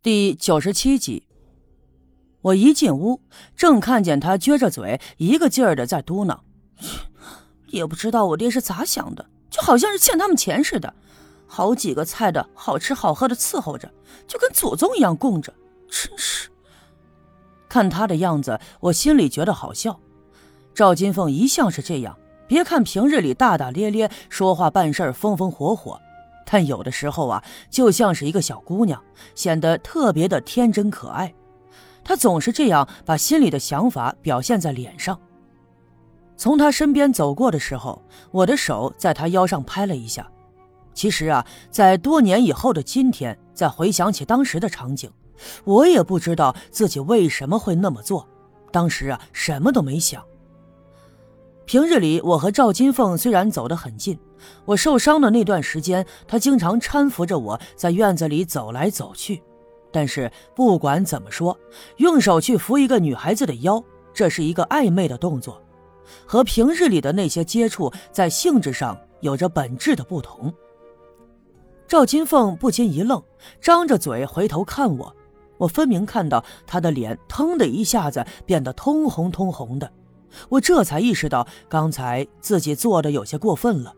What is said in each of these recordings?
第九十七集，我一进屋，正看见他撅着嘴，一个劲儿的在嘟囔：“也不知道我爹是咋想的，就好像是欠他们钱似的，好几个菜的好吃好喝的伺候着，就跟祖宗一样供着，真是。”看他的样子，我心里觉得好笑。赵金凤一向是这样，别看平日里大大咧咧，说话办事风风火火。但有的时候啊，就像是一个小姑娘，显得特别的天真可爱。她总是这样把心里的想法表现在脸上。从她身边走过的时候，我的手在她腰上拍了一下。其实啊，在多年以后的今天，再回想起当时的场景，我也不知道自己为什么会那么做。当时啊，什么都没想。平日里，我和赵金凤虽然走得很近，我受伤的那段时间，她经常搀扶着我在院子里走来走去。但是不管怎么说，用手去扶一个女孩子的腰，这是一个暧昧的动作，和平日里的那些接触在性质上有着本质的不同。赵金凤不禁一愣，张着嘴回头看我，我分明看到她的脸腾的一下子变得通红通红的。我这才意识到，刚才自己做的有些过分了。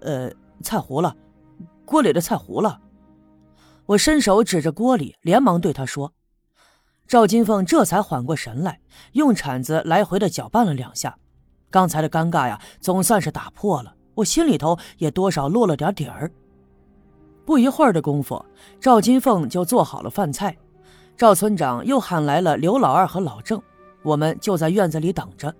呃，菜糊了，锅里的菜糊了。我伸手指着锅里，连忙对他说：“赵金凤这才缓过神来，用铲子来回的搅拌了两下，刚才的尴尬呀，总算是打破了。我心里头也多少落了点底儿。不一会儿的功夫，赵金凤就做好了饭菜，赵村长又喊来了刘老二和老郑。”我们就在院子里等着。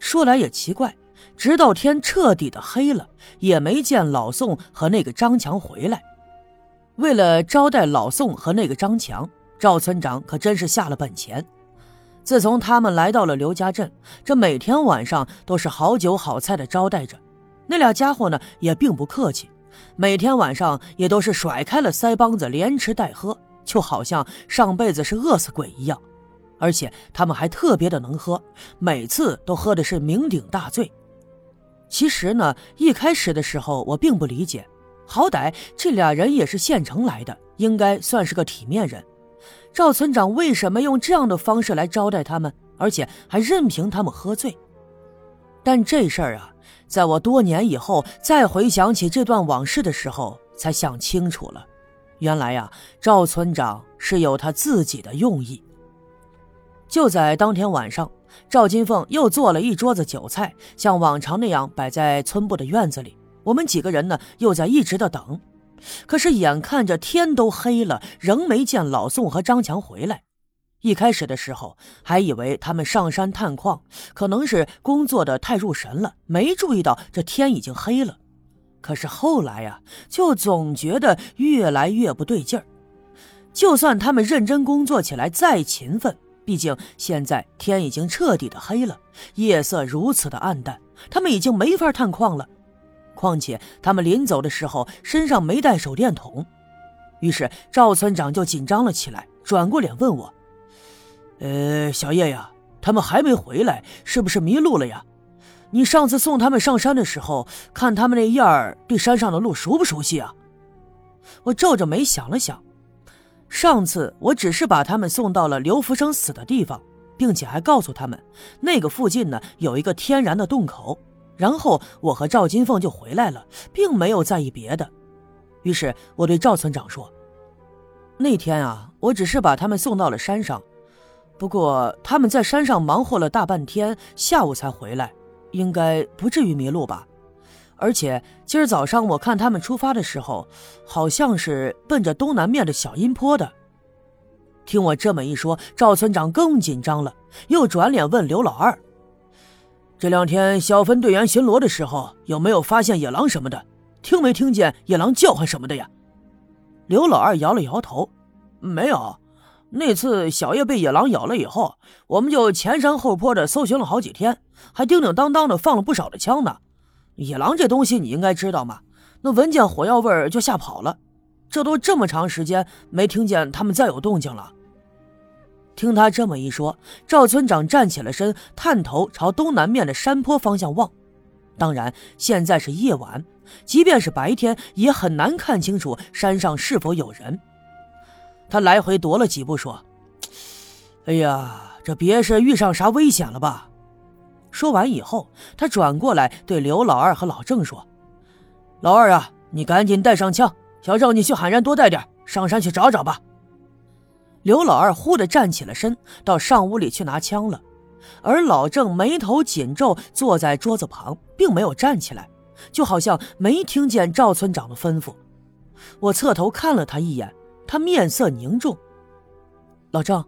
说来也奇怪，直到天彻底的黑了，也没见老宋和那个张强回来。为了招待老宋和那个张强，赵村长可真是下了本钱。自从他们来到了刘家镇，这每天晚上都是好酒好菜的招待着。那俩家伙呢，也并不客气，每天晚上也都是甩开了腮帮子，连吃带喝，就好像上辈子是饿死鬼一样。而且他们还特别的能喝，每次都喝的是酩酊大醉。其实呢，一开始的时候我并不理解，好歹这俩人也是县城来的，应该算是个体面人。赵村长为什么用这样的方式来招待他们，而且还任凭他们喝醉？但这事儿啊，在我多年以后再回想起这段往事的时候，才想清楚了。原来呀，赵村长是有他自己的用意。就在当天晚上，赵金凤又做了一桌子酒菜，像往常那样摆在村部的院子里。我们几个人呢，又在一直的等。可是眼看着天都黑了，仍没见老宋和张强回来。一开始的时候，还以为他们上山探矿，可能是工作的太入神了，没注意到这天已经黑了。可是后来呀，就总觉得越来越不对劲儿。就算他们认真工作起来，再勤奋。毕竟现在天已经彻底的黑了，夜色如此的暗淡，他们已经没法探矿了。况且他们临走的时候身上没带手电筒，于是赵村长就紧张了起来，转过脸问我：“呃，小叶呀，他们还没回来，是不是迷路了呀？你上次送他们上山的时候，看他们那样儿，对山上的路熟不熟悉啊？”我皱着眉想了想。上次我只是把他们送到了刘福生死的地方，并且还告诉他们，那个附近呢有一个天然的洞口。然后我和赵金凤就回来了，并没有在意别的。于是我对赵村长说：“那天啊，我只是把他们送到了山上，不过他们在山上忙活了大半天，下午才回来，应该不至于迷路吧。”而且今儿早上我看他们出发的时候，好像是奔着东南面的小阴坡的。听我这么一说，赵村长更紧张了，又转脸问刘老二：“这两天小分队员巡逻的时候，有没有发现野狼什么的？听没听见野狼叫唤什么的呀？”刘老二摇了摇头：“没有。那次小叶被野狼咬了以后，我们就前山后坡的搜寻了好几天，还叮叮当当的放了不少的枪呢。”野狼这东西你应该知道嘛？那闻见火药味儿就吓跑了。这都这么长时间没听见他们再有动静了。听他这么一说，赵村长站起了身，探头朝东南面的山坡方向望。当然，现在是夜晚，即便是白天也很难看清楚山上是否有人。他来回踱了几步，说：“哎呀，这别是遇上啥危险了吧？”说完以后，他转过来对刘老二和老郑说：“老二啊，你赶紧带上枪，小郑你去喊人多带点，上山去找找吧。”刘老二忽地站起了身，到上屋里去拿枪了，而老郑眉头紧皱，坐在桌子旁，并没有站起来，就好像没听见赵村长的吩咐。我侧头看了他一眼，他面色凝重。老郑，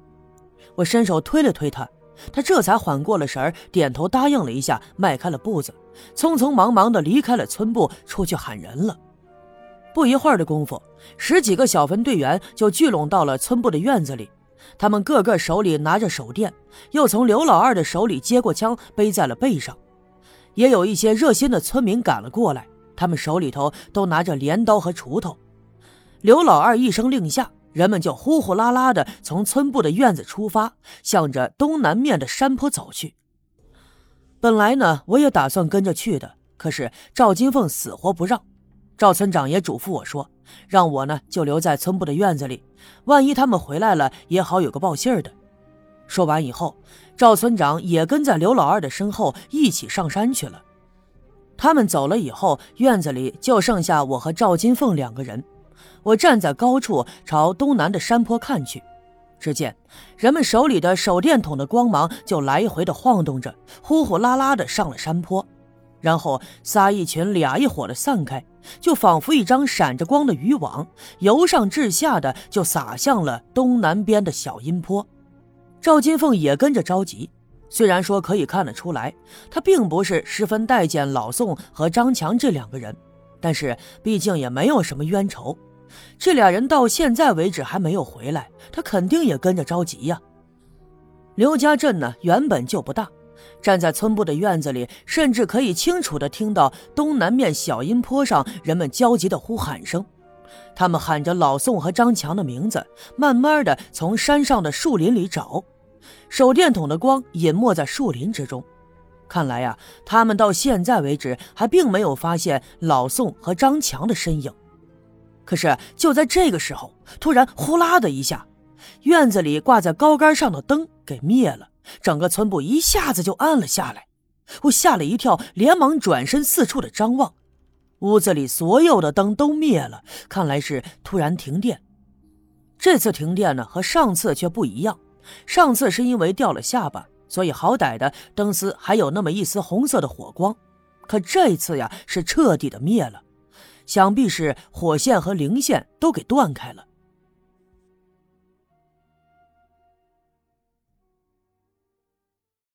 我伸手推了推他。他这才缓过了神儿，点头答应了一下，迈开了步子，匆匆忙忙地离开了村部，出去喊人了。不一会儿的功夫，十几个小分队员就聚拢到了村部的院子里，他们个个手里拿着手电，又从刘老二的手里接过枪，背在了背上。也有一些热心的村民赶了过来，他们手里头都拿着镰刀和锄头。刘老二一声令下。人们就呼呼啦啦的从村部的院子出发，向着东南面的山坡走去。本来呢，我也打算跟着去的，可是赵金凤死活不让。赵村长也嘱咐我说，让我呢就留在村部的院子里，万一他们回来了，也好有个报信儿的。说完以后，赵村长也跟在刘老二的身后一起上山去了。他们走了以后，院子里就剩下我和赵金凤两个人。我站在高处，朝东南的山坡看去，只见人们手里的手电筒的光芒就来回的晃动着，呼呼啦啦的上了山坡，然后仨一群俩一伙的散开，就仿佛一张闪着光的渔网，由上至下的就撒向了东南边的小阴坡。赵金凤也跟着着急，虽然说可以看得出来，他并不是十分待见老宋和张强这两个人，但是毕竟也没有什么冤仇。这俩人到现在为止还没有回来，他肯定也跟着着急呀。刘家镇呢原本就不大，站在村部的院子里，甚至可以清楚地听到东南面小阴坡上人们焦急的呼喊声。他们喊着老宋和张强的名字，慢慢地从山上的树林里找。手电筒的光隐没在树林之中，看来呀，他们到现在为止还并没有发现老宋和张强的身影。可是就在这个时候，突然呼啦的一下，院子里挂在高杆上的灯给灭了，整个村部一下子就暗了下来。我吓了一跳，连忙转身四处的张望，屋子里所有的灯都灭了，看来是突然停电。这次停电呢和上次却不一样，上次是因为掉了下巴，所以好歹的灯丝还有那么一丝红色的火光，可这一次呀是彻底的灭了。想必是火线和零线都给断开了。